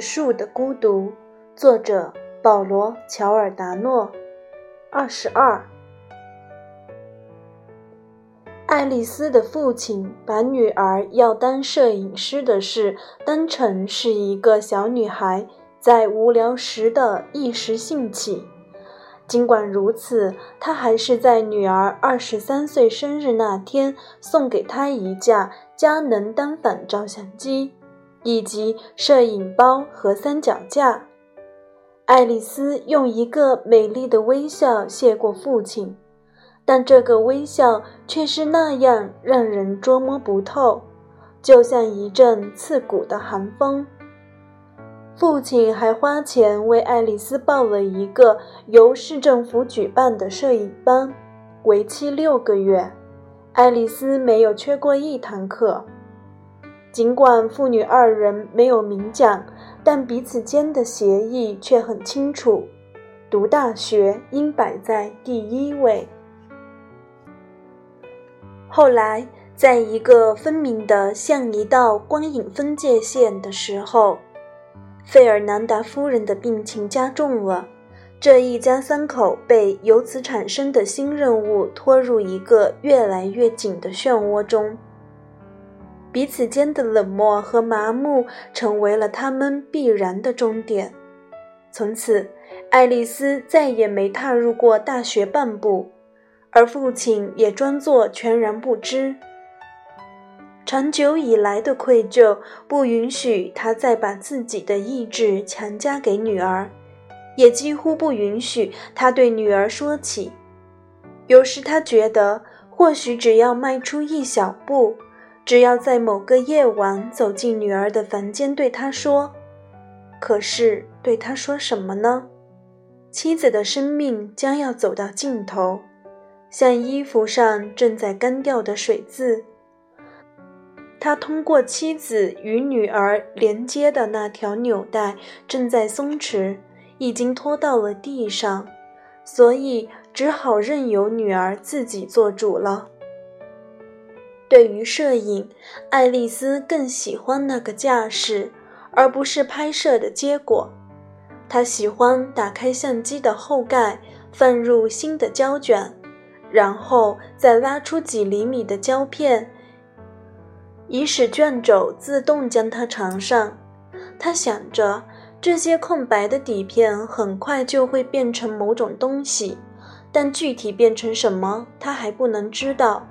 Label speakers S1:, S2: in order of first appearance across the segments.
S1: 树的孤独，作者保罗·乔尔达诺。二十二，爱丽丝的父亲把女儿要当摄影师的事当成是一个小女孩在无聊时的一时兴起。尽管如此，他还是在女儿二十三岁生日那天送给她一架佳能单反照相机。以及摄影包和三脚架，爱丽丝用一个美丽的微笑谢过父亲，但这个微笑却是那样让人捉摸不透，就像一阵刺骨的寒风。父亲还花钱为爱丽丝报了一个由市政府举办的摄影班，为期六个月，爱丽丝没有缺过一堂课。尽管父女二人没有明讲，但彼此间的协议却很清楚：读大学应摆在第一位。后来，在一个分明的像一道光影分界线的时候，费尔南达夫人的病情加重了。这一家三口被由此产生的新任务拖入一个越来越紧的漩涡中。彼此间的冷漠和麻木成为了他们必然的终点。从此，爱丽丝再也没踏入过大学半步，而父亲也装作全然不知。长久以来的愧疚不允许他再把自己的意志强加给女儿，也几乎不允许他对女儿说起。有时他觉得，或许只要迈出一小步。只要在某个夜晚走进女儿的房间，对她说：“可是对她说什么呢？”妻子的生命将要走到尽头，像衣服上正在干掉的水渍。他通过妻子与女儿连接的那条纽带正在松弛，已经拖到了地上，所以只好任由女儿自己做主了。对于摄影，爱丽丝更喜欢那个架势，而不是拍摄的结果。她喜欢打开相机的后盖，放入新的胶卷，然后再拉出几厘米的胶片，以使卷轴自动将它缠上。她想着，这些空白的底片很快就会变成某种东西，但具体变成什么，她还不能知道。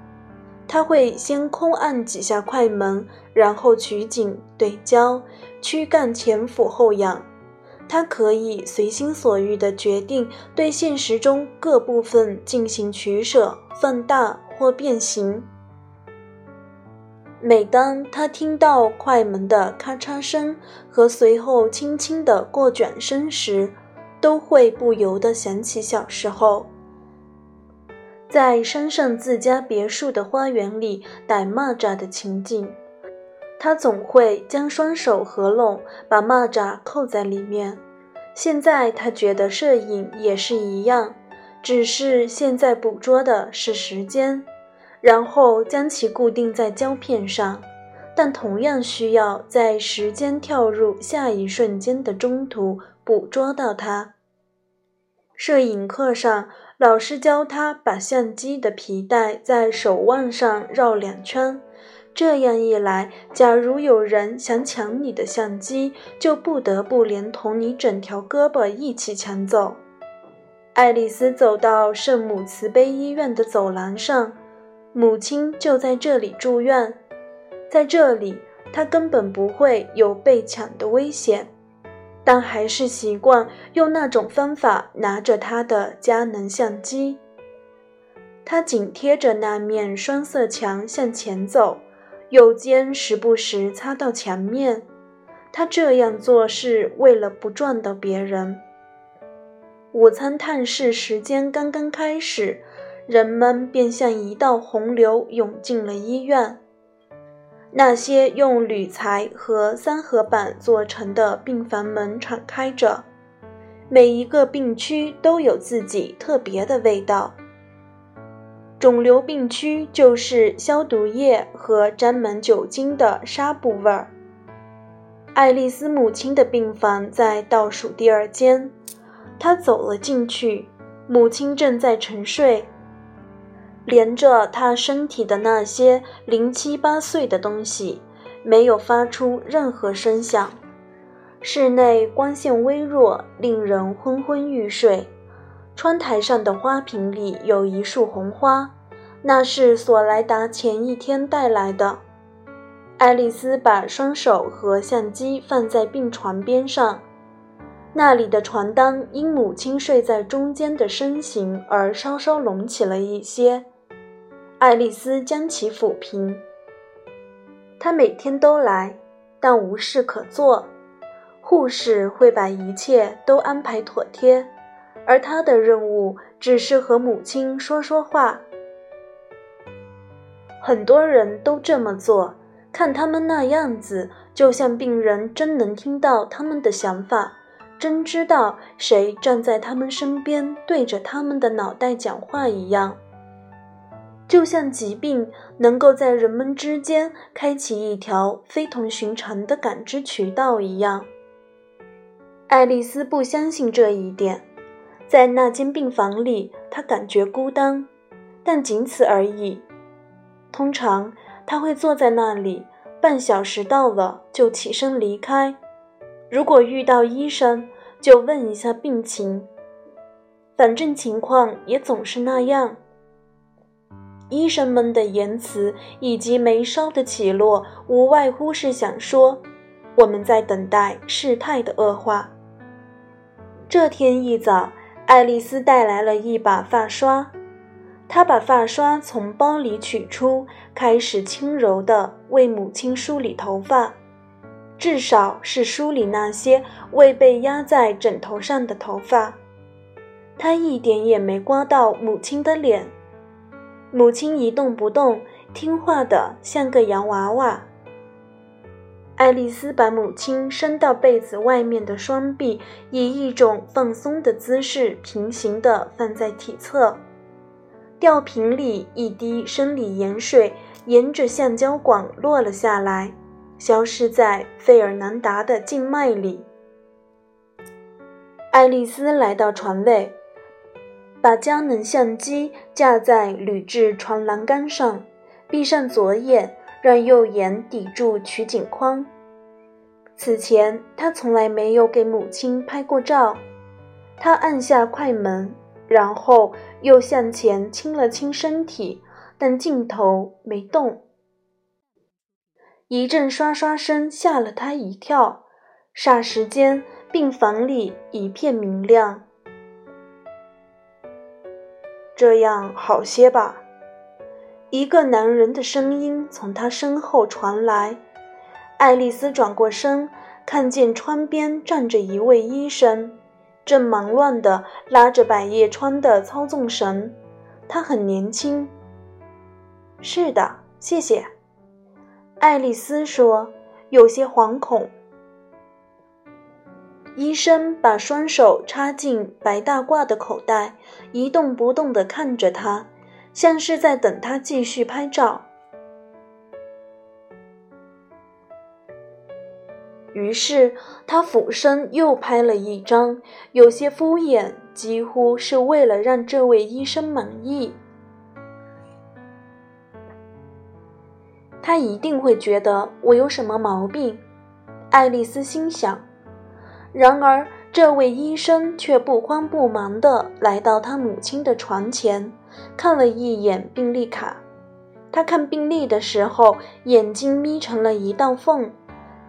S1: 他会先空按几下快门，然后取景对焦，躯干前俯后仰。他可以随心所欲地决定对现实中各部分进行取舍、放大或变形。每当他听到快门的咔嚓声和随后轻轻的过卷声时，都会不由得想起小时候。在山上自家别墅的花园里逮蚂蚱的情景，他总会将双手合拢，把蚂蚱扣在里面。现在他觉得摄影也是一样，只是现在捕捉的是时间，然后将其固定在胶片上，但同样需要在时间跳入下一瞬间的中途捕捉到它。摄影课上。老师教他把相机的皮带在手腕上绕两圈，这样一来，假如有人想抢你的相机，就不得不连同你整条胳膊一起抢走。爱丽丝走到圣母慈悲医院的走廊上，母亲就在这里住院，在这里，她根本不会有被抢的危险。但还是习惯用那种方法拿着他的佳能相机。他紧贴着那面双色墙向前走，右肩时不时擦到墙面。他这样做是为了不撞到别人。午餐探视时间刚刚开始，人们便像一道洪流涌进了医院。那些用铝材和三合板做成的病房门敞开着，每一个病区都有自己特别的味道。肿瘤病区就是消毒液和沾满酒精的纱布味儿。爱丽丝母亲的病房在倒数第二间，她走了进去，母亲正在沉睡。连着她身体的那些零七八碎的东西，没有发出任何声响。室内光线微弱，令人昏昏欲睡。窗台上的花瓶里有一束红花，那是索莱达前一天带来的。爱丽丝把双手和相机放在病床边上，那里的床单因母亲睡在中间的身形而稍稍隆起了一些。爱丽丝将其抚平。她每天都来，但无事可做。护士会把一切都安排妥帖。而他的任务只是和母亲说说话。很多人都这么做，看他们那样子，就像病人真能听到他们的想法，真知道谁站在他们身边，对着他们的脑袋讲话一样。就像疾病能够在人们之间开启一条非同寻常的感知渠道一样。爱丽丝不相信这一点。在那间病房里，她感觉孤单，但仅此而已。通常他会坐在那里，半小时到了就起身离开。如果遇到医生，就问一下病情，反正情况也总是那样。医生们的言辞以及眉梢的起落，无外乎是想说：我们在等待事态的恶化。这天一早。爱丽丝带来了一把发刷，她把发刷从包里取出，开始轻柔地为母亲梳理头发，至少是梳理那些未被压在枕头上的头发。她一点也没刮到母亲的脸，母亲一动不动，听话的像个洋娃娃。爱丽丝把母亲伸到被子外面的双臂，以一种放松的姿势平行地放在体侧。吊瓶里一滴生理盐水沿着橡胶管落了下来，消失在费尔南达的静脉里。爱丽丝来到床位，把佳能相机架在铝制床栏杆上，闭上左眼。让右眼抵住取景框。此前，他从来没有给母亲拍过照。他按下快门，然后又向前倾了倾身体，但镜头没动。一阵刷刷声吓了他一跳，霎时间，病房里一片明亮。这样好些吧？一个男人的声音从他身后传来。爱丽丝转过身，看见窗边站着一位医生，正忙乱地拉着百叶窗的操纵绳。他很年轻。是的，谢谢。爱丽丝说，有些惶恐。医生把双手插进白大褂的口袋，一动不动地看着他。像是在等他继续拍照。于是他俯身又拍了一张，有些敷衍，几乎是为了让这位医生满意。他一定会觉得我有什么毛病，爱丽丝心想。然而，这位医生却不慌不忙地来到他母亲的床前。看了一眼病历卡，他看病历的时候，眼睛眯成了一道缝。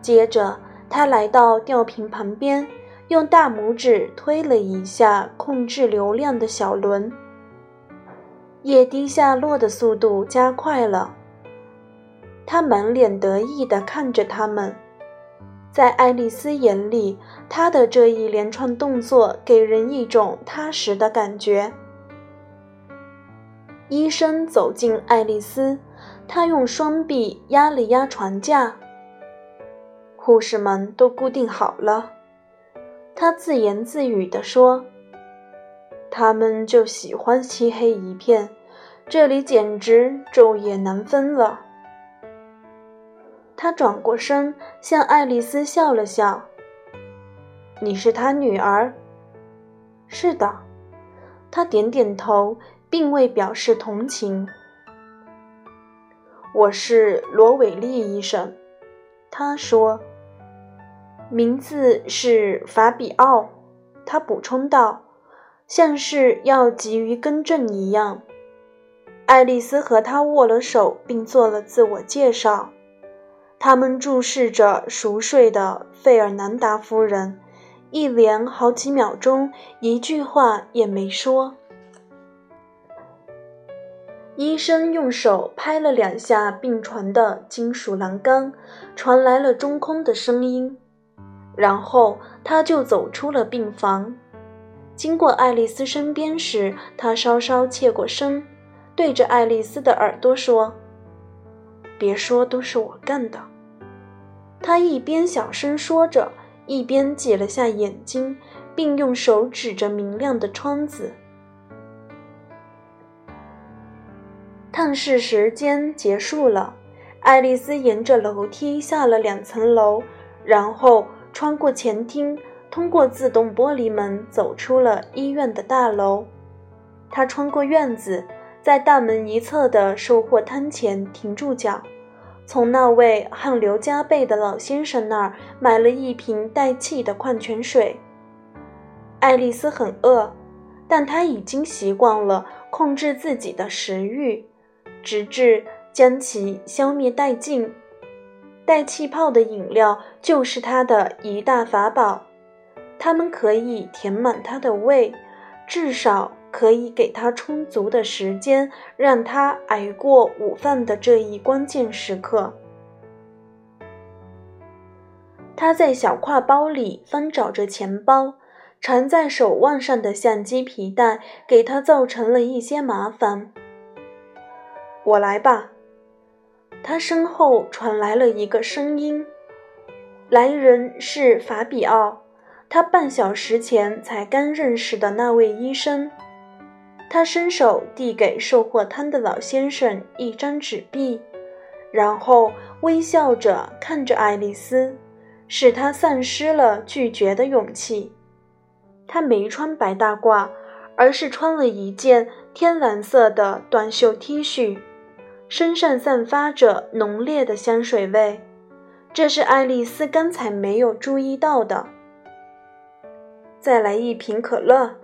S1: 接着，他来到吊瓶旁边，用大拇指推了一下控制流量的小轮，液滴下落的速度加快了。他满脸得意地看着他们，在爱丽丝眼里，他的这一连串动作给人一种踏实的感觉。医生走近爱丽丝，他用双臂压了压床架。护士们都固定好了，他自言自语地说：“他们就喜欢漆黑一片，这里简直昼夜难分了。”他转过身，向爱丽丝笑了笑。“你是他女儿？”“是的。”他点点头，并未表示同情。“我是罗伟丽医生。”他说，“名字是法比奥。”他补充道，像是要急于更正一样。爱丽丝和他握了手，并做了自我介绍。他们注视着熟睡的费尔南达夫人，一连好几秒钟，一句话也没说。医生用手拍了两下病床的金属栏杆，传来了中空的声音。然后他就走出了病房。经过爱丽丝身边时，他稍稍侧过身，对着爱丽丝的耳朵说：“别说都是我干的。”他一边小声说着，一边挤了下眼睛，并用手指着明亮的窗子。探视时间结束了，爱丽丝沿着楼梯下了两层楼，然后穿过前厅，通过自动玻璃门走出了医院的大楼。她穿过院子，在大门一侧的售货摊前停住脚。从那位汗流浃背的老先生那儿买了一瓶带气的矿泉水。爱丽丝很饿，但她已经习惯了控制自己的食欲，直至将其消灭殆尽。带气泡的饮料就是她的一大法宝，它们可以填满她的胃，至少。可以给他充足的时间，让他挨过午饭的这一关键时刻。他在小挎包里翻找着钱包，缠在手腕上的相机皮带给他造成了一些麻烦。我来吧，他身后传来了一个声音，来人是法比奥，他半小时前才刚认识的那位医生。他伸手递给售货摊的老先生一张纸币，然后微笑着看着爱丽丝，使她丧失了拒绝的勇气。他没穿白大褂，而是穿了一件天蓝色的短袖 T 恤，身上散发着浓烈的香水味，这是爱丽丝刚才没有注意到的。再来一瓶可乐。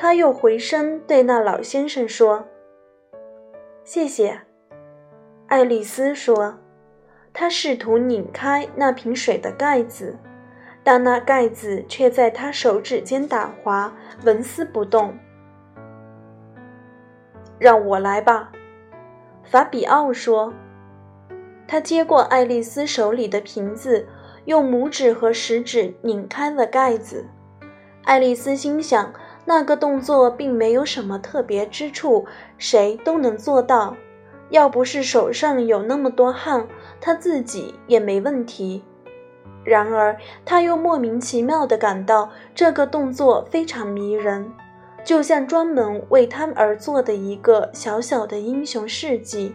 S1: 他又回身对那老先生说：“谢谢。”爱丽丝说：“她试图拧开那瓶水的盖子，但那盖子却在她手指间打滑，纹丝不动。”“让我来吧。”法比奥说。他接过爱丽丝手里的瓶子，用拇指和食指拧开了盖子。爱丽丝心想。那个动作并没有什么特别之处，谁都能做到。要不是手上有那么多汗，他自己也没问题。然而，他又莫名其妙地感到这个动作非常迷人，就像专门为他而做的一个小小的英雄事迹。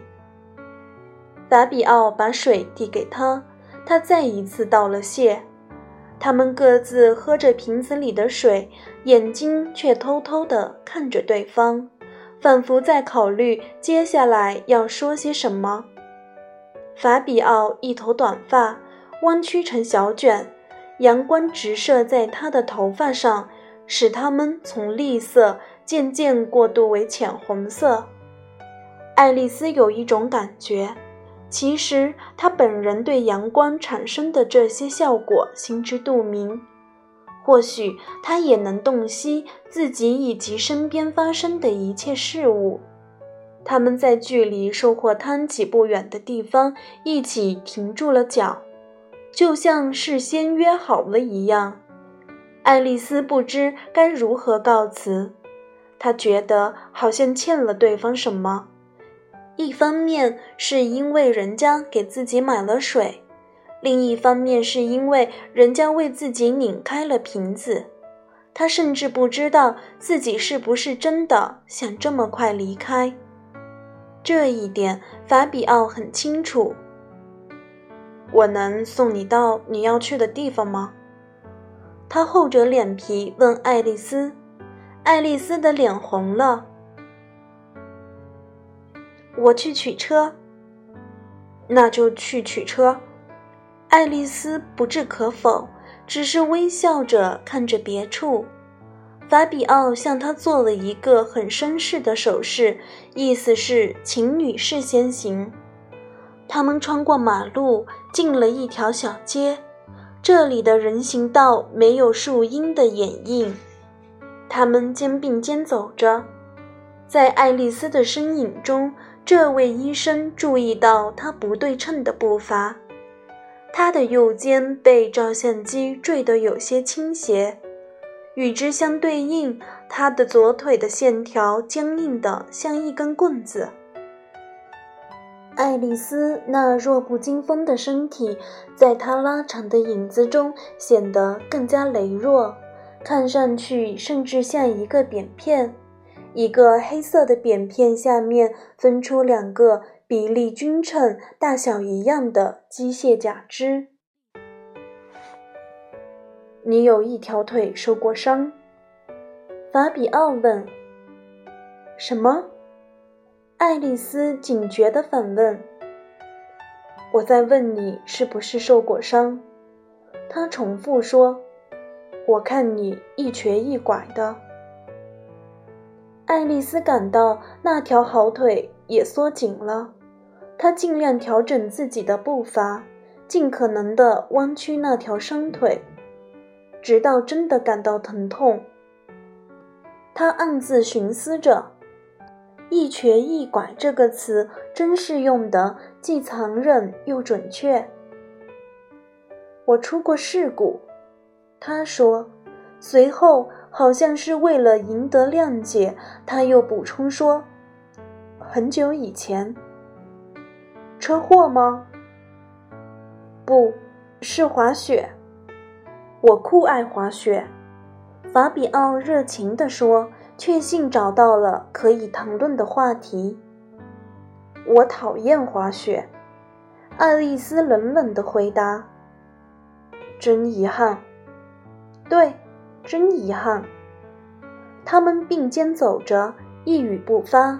S1: 法比奥把水递给他，他再一次道了谢。他们各自喝着瓶子里的水，眼睛却偷偷地看着对方，仿佛在考虑接下来要说些什么。法比奥一头短发弯曲成小卷，阳光直射在他的头发上，使它们从栗色渐渐过渡为浅红色。爱丽丝有一种感觉。其实他本人对阳光产生的这些效果心知肚明，或许他也能洞悉自己以及身边发生的一切事物。他们在距离售货摊几步远的地方一起停住了脚，就像事先约好了一样。爱丽丝不知该如何告辞，她觉得好像欠了对方什么。一方面是因为人家给自己买了水，另一方面是因为人家为自己拧开了瓶子。他甚至不知道自己是不是真的想这么快离开。这一点法比奥很清楚。我能送你到你要去的地方吗？他厚着脸皮问爱丽丝。爱丽丝的脸红了。我去取车。那就去取车。爱丽丝不置可否，只是微笑着看着别处。法比奥向她做了一个很绅士的手势，意思是请女士先行。他们穿过马路，进了一条小街。这里的人行道没有树荫的掩映。他们肩并肩走着，在爱丽丝的身影中，这位医生注意到他不对称的步伐。他的右肩被照相机坠得有些倾斜，与之相对应，他的左腿的线条僵硬得像一根棍子。爱丽丝那弱不禁风的身体，在她拉长的影子中显得更加羸弱。看上去甚至像一个扁片，一个黑色的扁片下面分出两个比例均称、大小一样的机械假肢。你有一条腿受过伤？法比奥问。什么？爱丽丝警觉地反问。我在问你是不是受过伤？他重复说。我看你一瘸一拐的。爱丽丝感到那条好腿也缩紧了，她尽量调整自己的步伐，尽可能地弯曲那条伤腿，直到真的感到疼痛。她暗自寻思着：“一瘸一拐这个词真是用得既残忍又准确。”我出过事故。他说，随后好像是为了赢得谅解，他又补充说：“很久以前，车祸吗？不是滑雪。我酷爱滑雪。”法比奥热情地说，确信找到了可以谈论的话题。我讨厌滑雪。爱丽丝冷冷地回答：“真遗憾。”对，真遗憾。他们并肩走着，一语不发。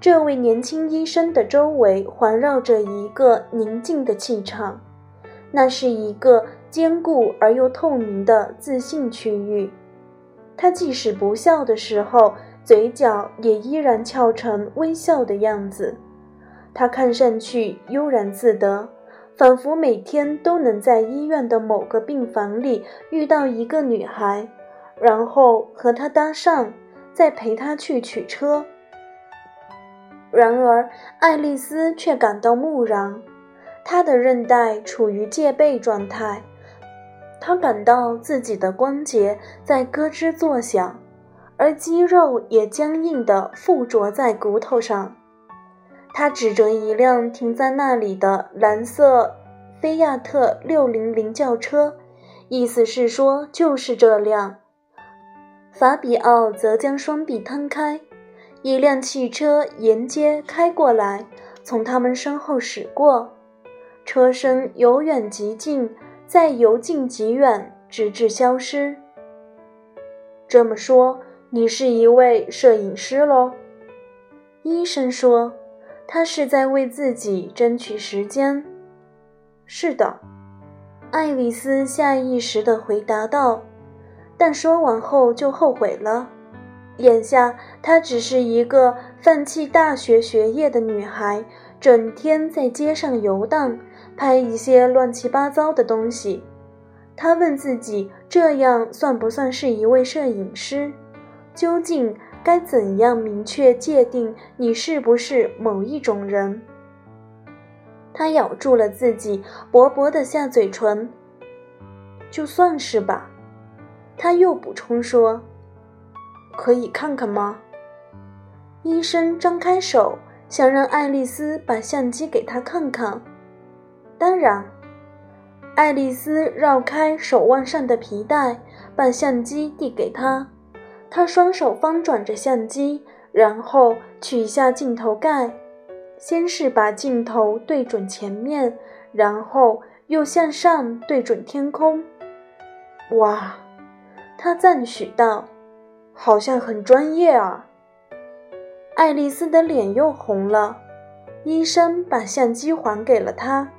S1: 这位年轻医生的周围环绕着一个宁静的气场，那是一个坚固而又透明的自信区域。他即使不笑的时候，嘴角也依然翘成微笑的样子。他看上去悠然自得。仿佛每天都能在医院的某个病房里遇到一个女孩，然后和她搭上，再陪她去取车。然而，爱丽丝却感到木然，她的韧带处于戒备状态，她感到自己的关节在咯吱作响，而肌肉也僵硬地附着在骨头上。他指着一辆停在那里的蓝色菲亚特600轿车，意思是说就是这辆。法比奥则将双臂摊开，一辆汽车沿街开过来，从他们身后驶过，车身由远及近，再由近及远，直至消失。这么说，你是一位摄影师喽？医生说。他是在为自己争取时间。是的，爱丽丝下意识地回答道，但说完后就后悔了。眼下，她只是一个放弃大学学业的女孩，整天在街上游荡，拍一些乱七八糟的东西。她问自己：这样算不算是一位摄影师？究竟？该怎样明确界定你是不是某一种人？他咬住了自己薄薄的下嘴唇。就算是吧，他又补充说：“可以看看吗？”医生张开手，想让爱丽丝把相机给他看看。当然，爱丽丝绕开手腕上的皮带，把相机递给他。他双手翻转着相机，然后取下镜头盖，先是把镜头对准前面，然后又向上对准天空。哇，他赞许道：“好像很专业啊。”爱丽丝的脸又红了。医生把相机还给了他。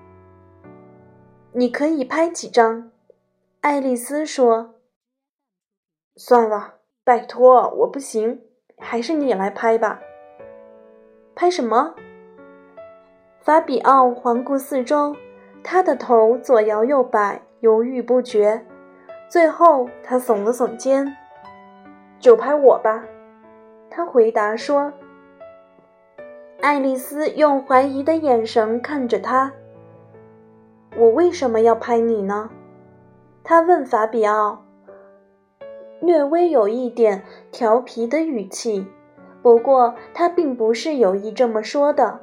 S1: 你可以拍几张，爱丽丝说。算了，拜托，我不行，还是你来拍吧。拍什么？法比奥环顾四周，他的头左摇右摆，犹豫不决。最后，他耸了耸肩：“就拍我吧。”他回答说。爱丽丝用怀疑的眼神看着他。我为什么要拍你呢？他问法比奥，略微有一点调皮的语气。不过他并不是有意这么说的。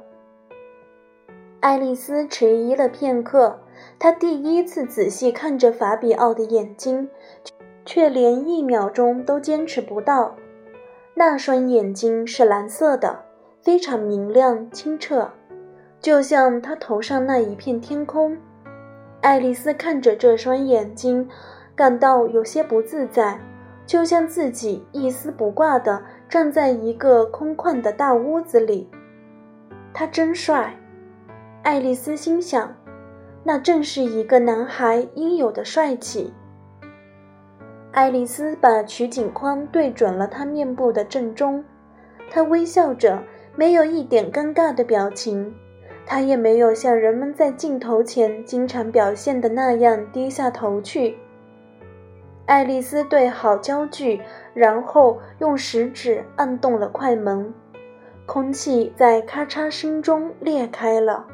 S1: 爱丽丝迟疑了片刻，她第一次仔细看着法比奥的眼睛，却连一秒钟都坚持不到。那双眼睛是蓝色的。非常明亮清澈，就像他头上那一片天空。爱丽丝看着这双眼睛，感到有些不自在，就像自己一丝不挂地站在一个空旷的大屋子里。他真帅，爱丽丝心想，那正是一个男孩应有的帅气。爱丽丝把取景框对准了他面部的正中，她微笑着。没有一点尴尬的表情，他也没有像人们在镜头前经常表现的那样低下头去。爱丽丝对好焦距，然后用食指按动了快门，空气在咔嚓声中裂开了。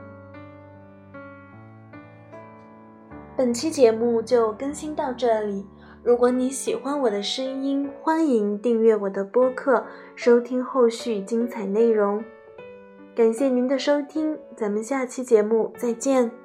S1: 本期节目就更新到这里。如果你喜欢我的声音，欢迎订阅我的播客，收听后续精彩内容。感谢您的收听，咱们下期节目再见。